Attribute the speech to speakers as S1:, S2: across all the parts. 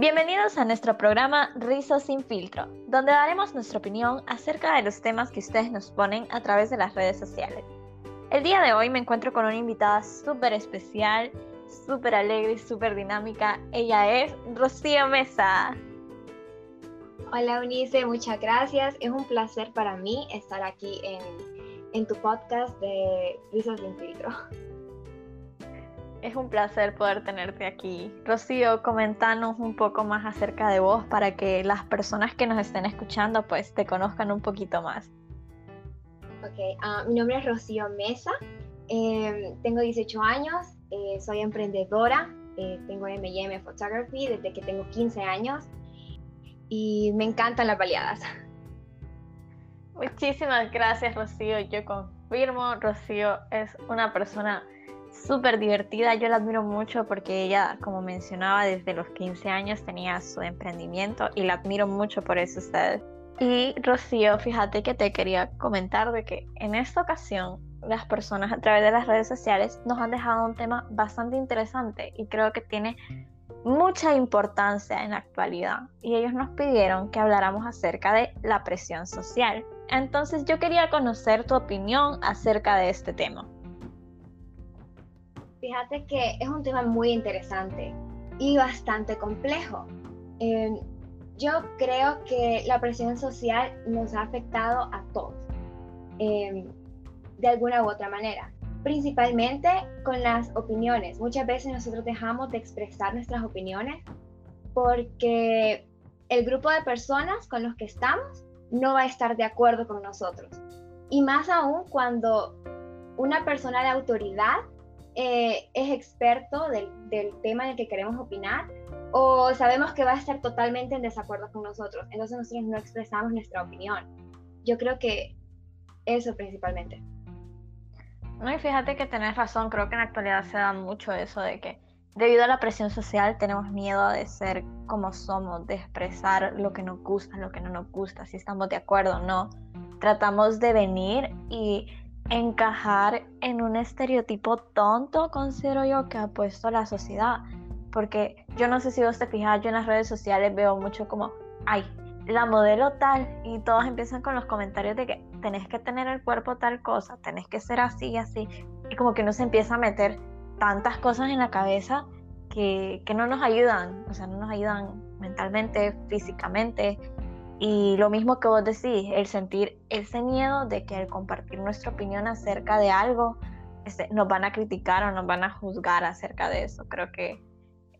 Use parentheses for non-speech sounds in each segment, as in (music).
S1: Bienvenidos a nuestro programa Rizos sin filtro, donde daremos nuestra opinión acerca de los temas que ustedes nos ponen a través de las redes sociales. El día de hoy me encuentro con una invitada súper especial, súper alegre y súper dinámica. Ella es Rocío Mesa.
S2: Hola Unice, muchas gracias. Es un placer para mí estar aquí en, en tu podcast de Rizos sin filtro.
S1: Es un placer poder tenerte aquí. Rocío, comentanos un poco más acerca de vos para que las personas que nos estén escuchando pues te conozcan un poquito más.
S2: Ok, ah, mi nombre es Rocío Mesa, em, tengo 18 años, eh, soy emprendedora, eh, tengo M&M Photography desde que tengo 15 años y me encantan las baleadas.
S1: Muchísimas gracias Rocío, yo confirmo, Rocío es una persona súper divertida, yo la admiro mucho porque ella, como mencionaba, desde los 15 años tenía su emprendimiento y la admiro mucho por eso ustedes. Y Rocío, fíjate que te quería comentar de que en esta ocasión las personas a través de las redes sociales nos han dejado un tema bastante interesante y creo que tiene mucha importancia en la actualidad. Y ellos nos pidieron que habláramos acerca de la presión social. Entonces yo quería conocer tu opinión acerca de este tema.
S2: Fíjate que es un tema muy interesante y bastante complejo. Em, yo creo que la presión social nos ha afectado a todos, em, de alguna u otra manera, principalmente con las opiniones. Muchas veces nosotros dejamos de expresar nuestras opiniones porque el grupo de personas con los que estamos no va a estar de acuerdo con nosotros. Y más aún cuando una persona de autoridad eh, es experto del, tema en el que queremos opinar o sabemos que va a estar totalmente en desacuerdo con nosotros. Entonces nosotros no expresamos nuestra opinión. Yo creo que eso principalmente.
S1: No, y fíjate que tenés razón, creo que en la actualidad se da mucho eso de que debido a la presión social tenemos miedo de ser como somos, de expresar lo que nos gusta, lo que no nos gusta, si estamos de acuerdo o no. Tratamos de venir y encajar en un estereotipo tonto, considero yo, que ha puesto la sociedad. Porque yo no sé si vos te fijas, yo en las redes sociales veo mucho como, ay, la modelo tal, y todos empiezan con los comentarios de que tenés que tener el cuerpo tal cosa, tenés que ser así y así, y como que uno se empieza a meter tantas cosas en la cabeza que, que no nos ayudan, o sea, no nos ayudan mentalmente, físicamente, y lo mismo que vos decís, el sentir ese miedo de que al compartir nuestra opinión acerca de algo, este, nos van a criticar o nos van a juzgar acerca de eso. Creo que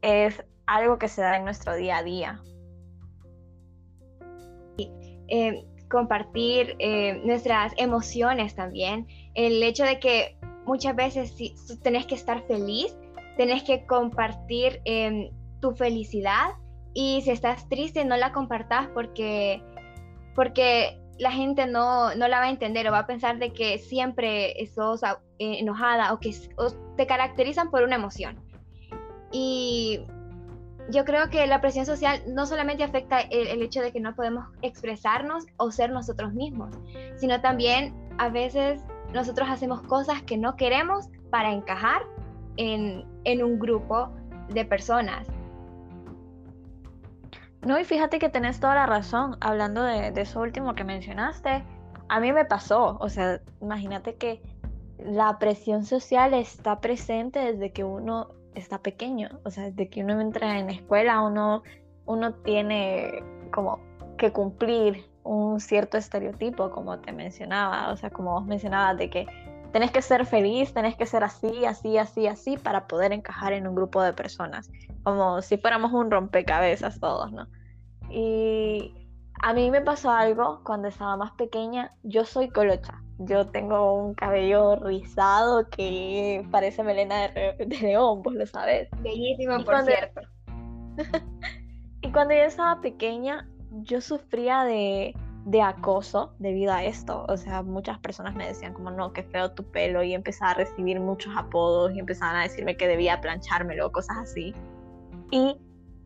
S1: es algo que se da en nuestro día a día.
S2: Eh, compartir eh, nuestras emociones también. El hecho de que muchas veces si tenés que estar feliz, tenés que compartir em, tu felicidad y si estás triste, no la compartas porque, porque la gente no, no, la va a entender o va a pensar de que siempre sos enojada o que te caracterizan por una emoción. Y yo creo que la presión social no solamente afecta el, hecho de que no podemos expresarnos o ser nosotros mismos, sino también a veces nosotros hacemos cosas que no queremos para encajar en, en un grupo de personas.
S1: No, y fíjate que tenés toda la razón, hablando de, eso último que mencionaste, a mí me pasó, o sea, imagínate que la presión social está presente desde que uno está pequeño, o sea, desde que uno entra en escuela, uno, uno tiene como que cumplir un cierto estereotipo, como te mencionaba, o sea, como vos mencionabas, de que tenés que ser feliz, tenés que ser así, así, así, así, para poder encajar en un grupo de personas, como si fuéramos un rompecabezas todos, ¿no? Y a mí me pasó algo cuando estaba más pequeña, yo soy colocha, yo tengo un cabello rizado que parece melena de, león, vos lo sabes.
S2: Bellísimo, por cierto. (laughs)
S1: y cuando yo estaba pequeña, yo sufría de de acoso debido a esto. O sea, muchas personas me decían como, no, qué feo tu pelo y empezaba a recibir muchos apodos y empezaban a decirme que debía planchármelo, cosas así. Y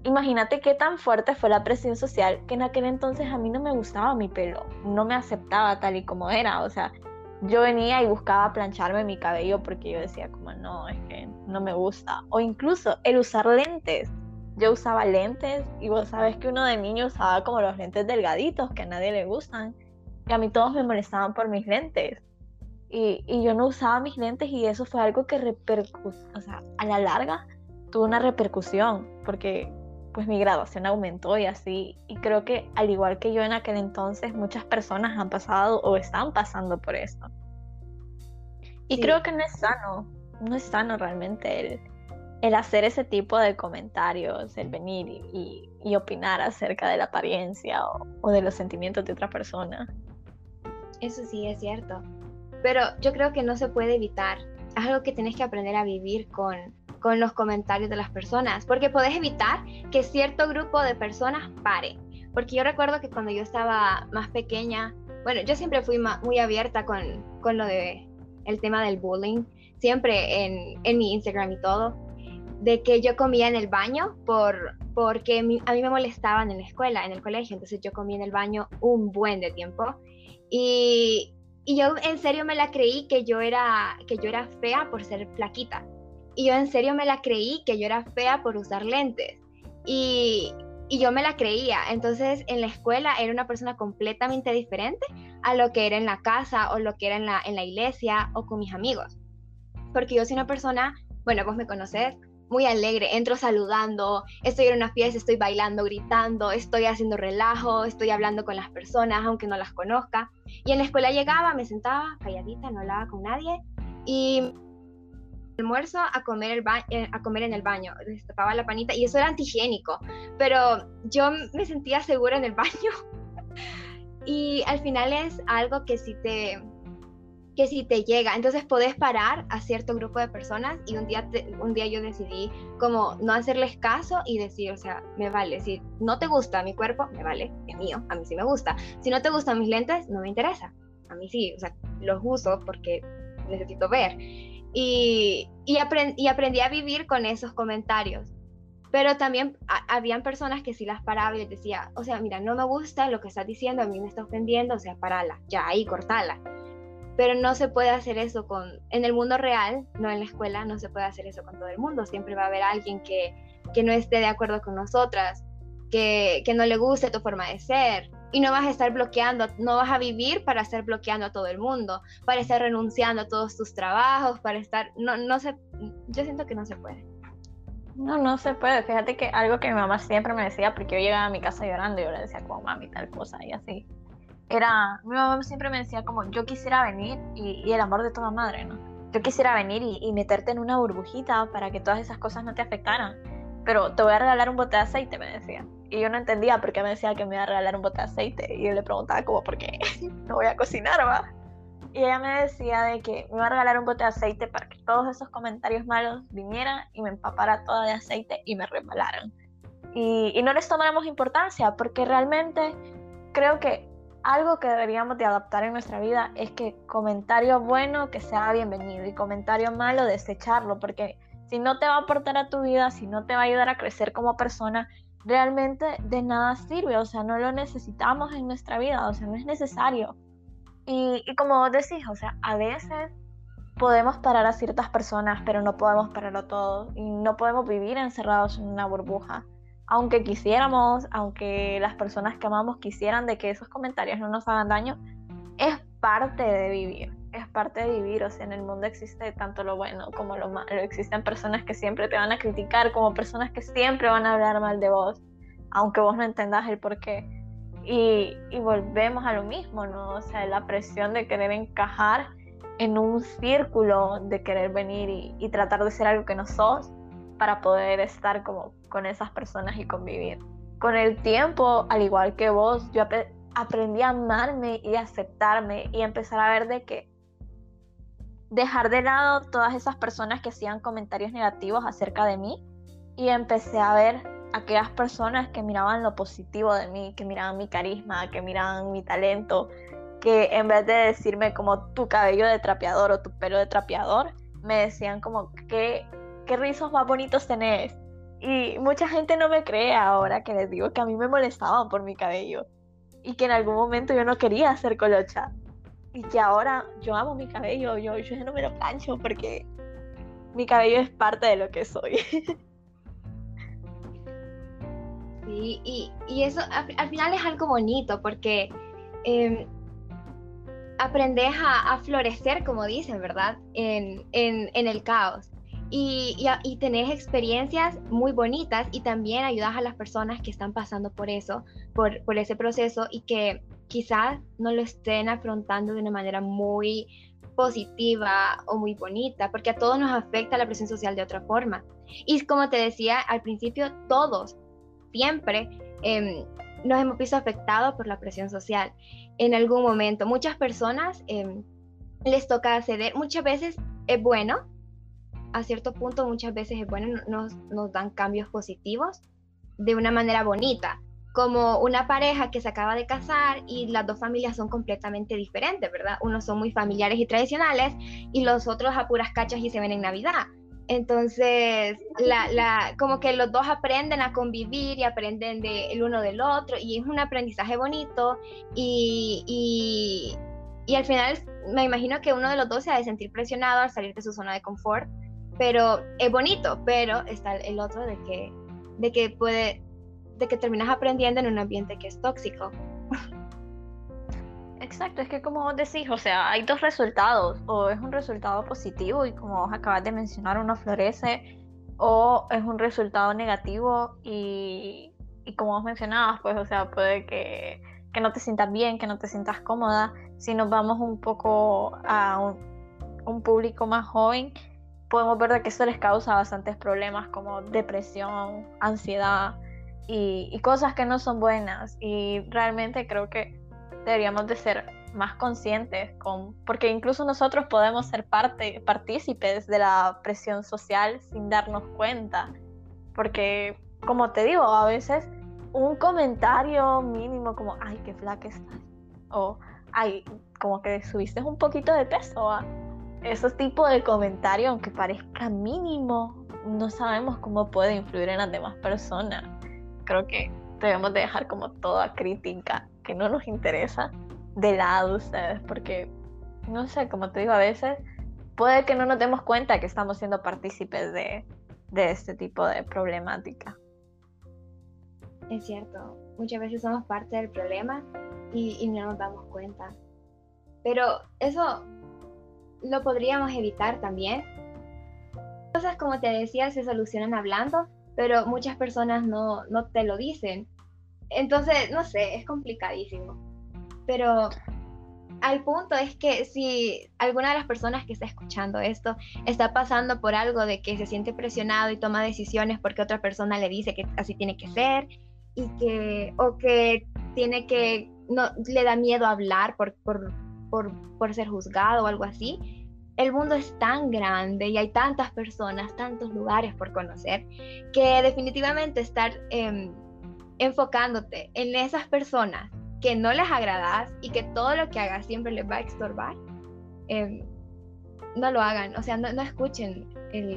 S1: imagínate qué tan fuerte fue la presión social que en aquel entonces a mí no me gustaba mi pelo, no me aceptaba tal y como era. O sea, yo venía y buscaba plancharme mi cabello porque yo decía como, no, es que no me gusta. O incluso el usar lentes. yo usaba lentes y vos sabes que uno de niños usaba como los lentes delgaditos que a nadie le gustan. Y a mí todos me molestaban por mis lentes. Y, y yo no usaba mis lentes y eso fue algo que repercutió, o sea, a la larga tuvo una repercusión porque pues mi graduación aumentó y así. Y creo que al igual que yo en aquel entonces, muchas personas han pasado o están pasando por esto. Y creo que no es sano, no es sano realmente el, el hacer ese tipo de comentarios, el venir y, y, opinar acerca de la apariencia o, o, de los sentimientos de otra persona.
S2: Eso sí es cierto. Pero yo creo que no se puede evitar. Es algo que tienes que aprender a vivir con, con los comentarios de las personas, porque puedes evitar que cierto grupo de personas pare. Porque yo recuerdo que cuando yo estaba más pequeña, bueno, yo siempre fui muy abierta con, con lo de el tema del bullying, siempre en, en mi Instagram y todo, de que yo comía en el baño por, porque a mí me molestaban en la escuela, en el colegio, entonces yo comía en el baño un buen de tiempo. Y, y yo en serio me la creí que yo era, que yo era fea por ser flaquita. Y yo en serio me la creí que yo era fea por usar lentes. Y, y yo me la creía. Entonces en la escuela era una persona completamente diferente a lo que era en la casa o lo que era en la, en la iglesia o con mis amigos. Porque yo soy una persona, bueno, vos me conocés, muy alegre, entro saludando, estoy en una fiesta, estoy bailando, gritando, estoy haciendo relajo, estoy hablando con las personas aunque no las conozca. Y en la escuela llegaba, me sentaba calladita, no hablaba con nadie y almuerzo a comer, el eh, a comer en el baño, destapaba la panita y eso era antihigiénico, pero yo me sentía segura en el (laughs) baño. Y al final es algo que si te que si te llega, entonces podés parar a cierto grupo de personas y un día, un día yo decidí como no hacerles caso y decir, o sea, me vale, si no te gusta mi cuerpo, me vale, es mío, a mí sí me gusta, si no te gustan mis lentes, no me interesa, a mí sí, o sea, los uso porque necesito ver y, y, y aprendí a vivir con esos comentarios. Pero también habían personas que sí las paraba y les decía, o sea, mira, no me gusta lo que estás diciendo, a mí me está ofendiendo, o sea, parala, ya ahí, cortala. Pero no se puede hacer eso con, en el mundo real, no en la escuela, no se puede hacer eso con todo el mundo. Siempre va a haber alguien que, que no esté de acuerdo con nosotras, que, que no le guste tu forma de ser, y no vas a estar bloqueando, no vas a vivir para estar bloqueando a todo el mundo, para estar renunciando a todos tus trabajos, para estar, no, no se, yo siento que no se puede.
S1: No, no se puede. Fíjate que algo que mi mamá siempre me decía, porque yo llegaba a mi casa llorando y yo le decía como mami tal cosa y así. Era, mi mamá siempre me decía como yo quisiera venir y, el amor de toda madre, ¿no? Yo quisiera venir y meterte en una burbujita para que todas esas cosas no te afectaran. Pero te voy a regalar un bote de aceite, me decía. Y yo no entendía por qué me decía que me iba a regalar un bote de aceite. Y yo le preguntaba como, ¿por qué? (laughs) no voy a cocinar, va. Y ella me decía de que me iba a regalar un bote de aceite para que todos esos comentarios malos vinieran y me empapara toda de aceite y me resbalaran. Y, y no les tomáramos importancia porque realmente creo que algo que deberíamos de adaptar en nuestra vida es que comentario bueno que sea bienvenido y comentario malo desecharlo porque si no te va a aportar a tu vida, si no te va a ayudar a crecer como persona, realmente de nada sirve, o sea, no lo necesitamos en nuestra vida, o sea, no es necesario. Y, como vos decís, o sea, a veces podemos parar a ciertas personas, pero no podemos pararlo todo y no podemos vivir encerrados en una burbuja. Aunque quisiéramos, aunque las personas que amamos quisieran de que esos comentarios no nos hagan daño, es parte de vivir, es parte de vivir, o sea, en el mundo existe tanto lo bueno como lo malo, existen personas que siempre te van a criticar, como personas que siempre van a hablar mal de vos, aunque vos no entendas el por qué. Y, y volvemos a lo mismo, ¿no? O sea, la presión de querer encajar en un círculo, de querer venir y, y tratar de ser algo que no sos para poder estar como con esas personas y convivir. Con el tiempo, al igual que vos, yo aprendí a amarme y aceptarme y empezar a ver de que dejar de lado todas esas personas que hacían comentarios negativos acerca de mí y empecé a ver aquellas personas que miraban lo positivo de mí, que miraban mi carisma, que miraban mi talento, que en vez de decirme como tu cabello de trapeador o tu pelo de trapeador, me decían como qué, qué rizos más bonitos tenés. Y mucha gente no me cree ahora que les digo que a mí me molestaban por mi cabello y que en algún momento yo no quería hacer colocha y que ahora yo amo mi cabello, yo, yo no me lo plancho porque mi cabello es parte de lo que soy. (laughs)
S2: Sí, y, eso al, final es algo bonito porque em, aprendes a, florecer, como dicen, ¿verdad? En, el caos. Y, y, tenés experiencias muy bonitas y también ayudas a las personas que están pasando por eso, por, por ese proceso y que quizás no lo estén afrontando de una manera muy positiva o muy bonita, porque a todos nos afecta la presión social de otra forma. Y como te decía al principio, todos, siempre, em, nos hemos visto afectados por la presión social en algún momento. Muchas personas em, les toca ceder, muchas veces es bueno, a cierto punto muchas veces es bueno, nos, nos dan cambios positivos de una manera bonita, como una pareja que se acaba de casar y las dos familias son completamente diferentes, ¿verdad? Unos son muy familiares y tradicionales y los otros a puras cachas y se ven en Navidad. Entonces, la, como que los dos aprenden a convivir y aprenden de, el uno del otro y es un aprendizaje bonito y, y, al final me imagino que uno de los dos se ha de sentir presionado al salir de su zona de confort, pero es bonito, pero está el otro de que, de que puede de que terminas aprendiendo en un ambiente que es tóxico.
S1: Exacto, es que como vos decís, o sea, hay dos resultados, o es un resultado positivo y como vos acabas de mencionar, uno florece, o es un resultado negativo y, como vos mencionabas, pues, o sea, puede que, que, no te sientas bien, que no te sientas cómoda. Si nos vamos un poco a un, un público más joven, podemos ver que eso les causa bastantes problemas como depresión, ansiedad, y, cosas que no son buenas. Y realmente creo que deberíamos de ser más conscientes con, porque incluso nosotros podemos ser parte, partícipes de la presión social sin darnos cuenta. Porque, como te digo, a veces un comentario mínimo como, ay, qué flaca estás. O, ay, como que subiste un poquito de peso. ¿ah? Esos tipos de comentarios, aunque parezca mínimo, no sabemos cómo puede influir en las demás personas creo que debemos de dejar como toda crítica que no nos interesa de lado ustedes, porque, no sé, como te digo, a veces puede que no nos demos cuenta que estamos siendo partícipes de, de este tipo de problemática.
S2: Es cierto, muchas veces somos parte del problema y, y no nos damos cuenta. Pero eso lo podríamos evitar también. Cosas como te decía se solucionan hablando pero muchas personas no, no te lo dicen. Entonces, no sé, es complicadísimo. Pero al punto es que si alguna de las personas que está escuchando esto está pasando por algo de que se siente presionado y toma decisiones porque otra persona le dice que así tiene que ser y que o que tiene que no le da miedo hablar por, por, por, por ser juzgado o algo así, el mundo es tan grande y hay tantas personas, tantos lugares por conocer, que definitivamente estar em, enfocándote en esas personas que no les agradas y que todo lo que hagas siempre les va a estorbar, em, no lo hagan, o sea, no, escuchen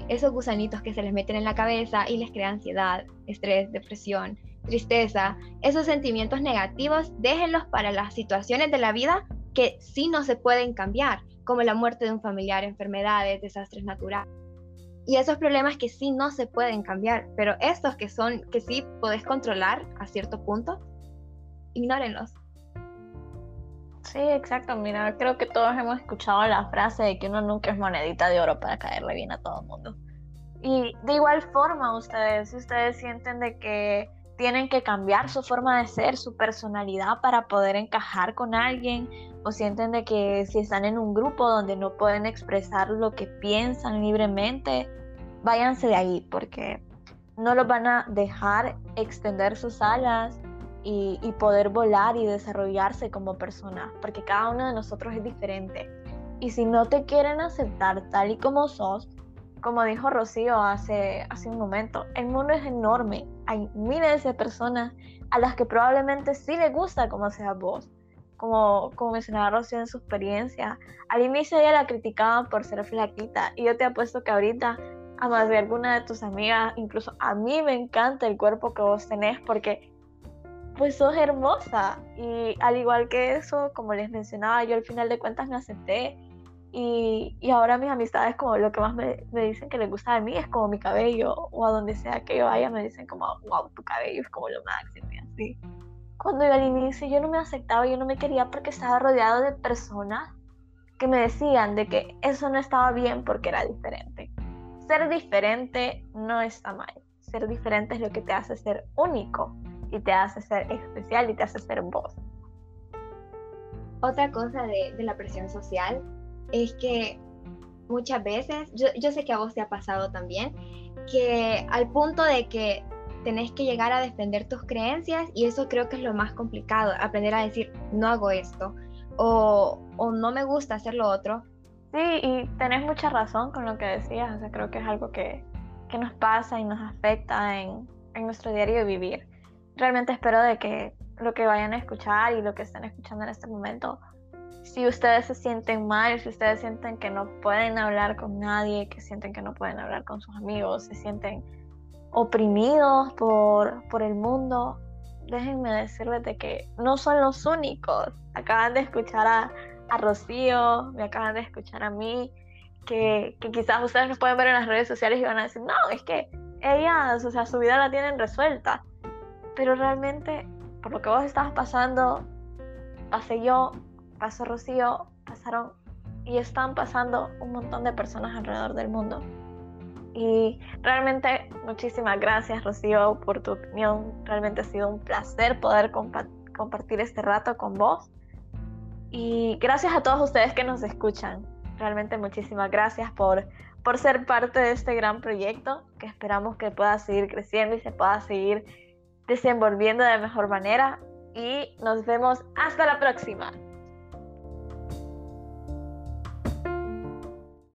S2: esos gusanitos que se les meten en la cabeza y les crea ansiedad, estrés, depresión, tristeza, esos sentimientos negativos, déjenlos para las situaciones de la vida que sí no se pueden cambiar como la muerte de un familiar, enfermedades, desastres naturales. Y esos problemas que sí no se pueden cambiar, pero estos que son, que sí podés controlar a cierto punto, ignórenlos.
S1: Sí, exacto. Mira, creo que todos hemos escuchado la frase de que uno nunca es monedita de oro para caerle bien a todo el mundo. Y de igual forma, ustedes, ustedes sienten de que tienen que cambiar su forma de ser, su personalidad para poder encajar con alguien o sienten de que si están en un grupo donde no pueden expresar lo que piensan libremente, váyanse de ahí porque no los van a dejar extender sus alas y, poder volar y desarrollarse como personas, porque cada uno de nosotros es diferente. Y si no te quieren aceptar tal y como sos, como dijo Rocío hace, hace un momento, el mundo es enorme. Hay miles de personas a las que probablemente sí les gusta como seas vos. Como, como mencionaba Rocío en su experiencia. Al inicio ella la criticaban por ser flaquita y yo te apuesto que ahorita a más de alguna de tus amigas, incluso a mí me encanta el cuerpo que vos tenés porque pues sos hermosa y al igual que eso, como les mencionaba, yo al final de cuentas me acepté Y, y, ahora mis amistades como lo que más me, me, dicen que les gusta de mí es como mi cabello o a donde sea que yo vaya me dicen como, wow, tu cabello es como lo máximo y así. Cuando yo al inicio yo no me aceptaba, yo no me quería porque estaba rodeado de personas que me decían de que eso no estaba bien porque era diferente. Ser diferente no está mal. Ser diferente es lo que te hace ser único y te hace ser especial y te hace ser vos.
S2: Otra cosa de, de la presión social es que muchas veces, yo, yo, sé que a vos te ha pasado también, que al punto de que tenés que llegar a defender tus creencias y eso creo que es lo más complicado, aprender a decir, no hago esto o, o no me gusta hacer lo otro.
S1: Sí, y tenés mucha razón con lo que decías, o sea, creo que es algo que, que nos pasa y nos afecta en, en nuestro diario vivir. Realmente espero de que lo que vayan a escuchar y lo que estén escuchando en este momento si ustedes se sienten mal, si ustedes sienten que no pueden hablar con nadie, que sienten que no pueden hablar con sus amigos, se sienten oprimidos por, por el mundo, déjenme decirles de que no son los únicos. Acaban de escuchar a, a Rocío, me acaban de escuchar a mí, que, que, quizás ustedes nos pueden ver en las redes sociales y van a decir, no, es que ellas, o sea, su vida la tienen resuelta. Pero realmente, por lo que vos estabas pasando, pasé yo, pasó Rocío, pasaron y están pasando un montón de personas alrededor del mundo. Y realmente muchísimas gracias Rocío por tu opinión. Realmente ha sido un placer poder compa compartir este rato con vos. Y gracias a todos ustedes que nos escuchan. Realmente muchísimas gracias por, por ser parte de este gran proyecto que esperamos que pueda seguir creciendo y se pueda seguir desenvolviendo de mejor manera. Y nos vemos hasta la próxima.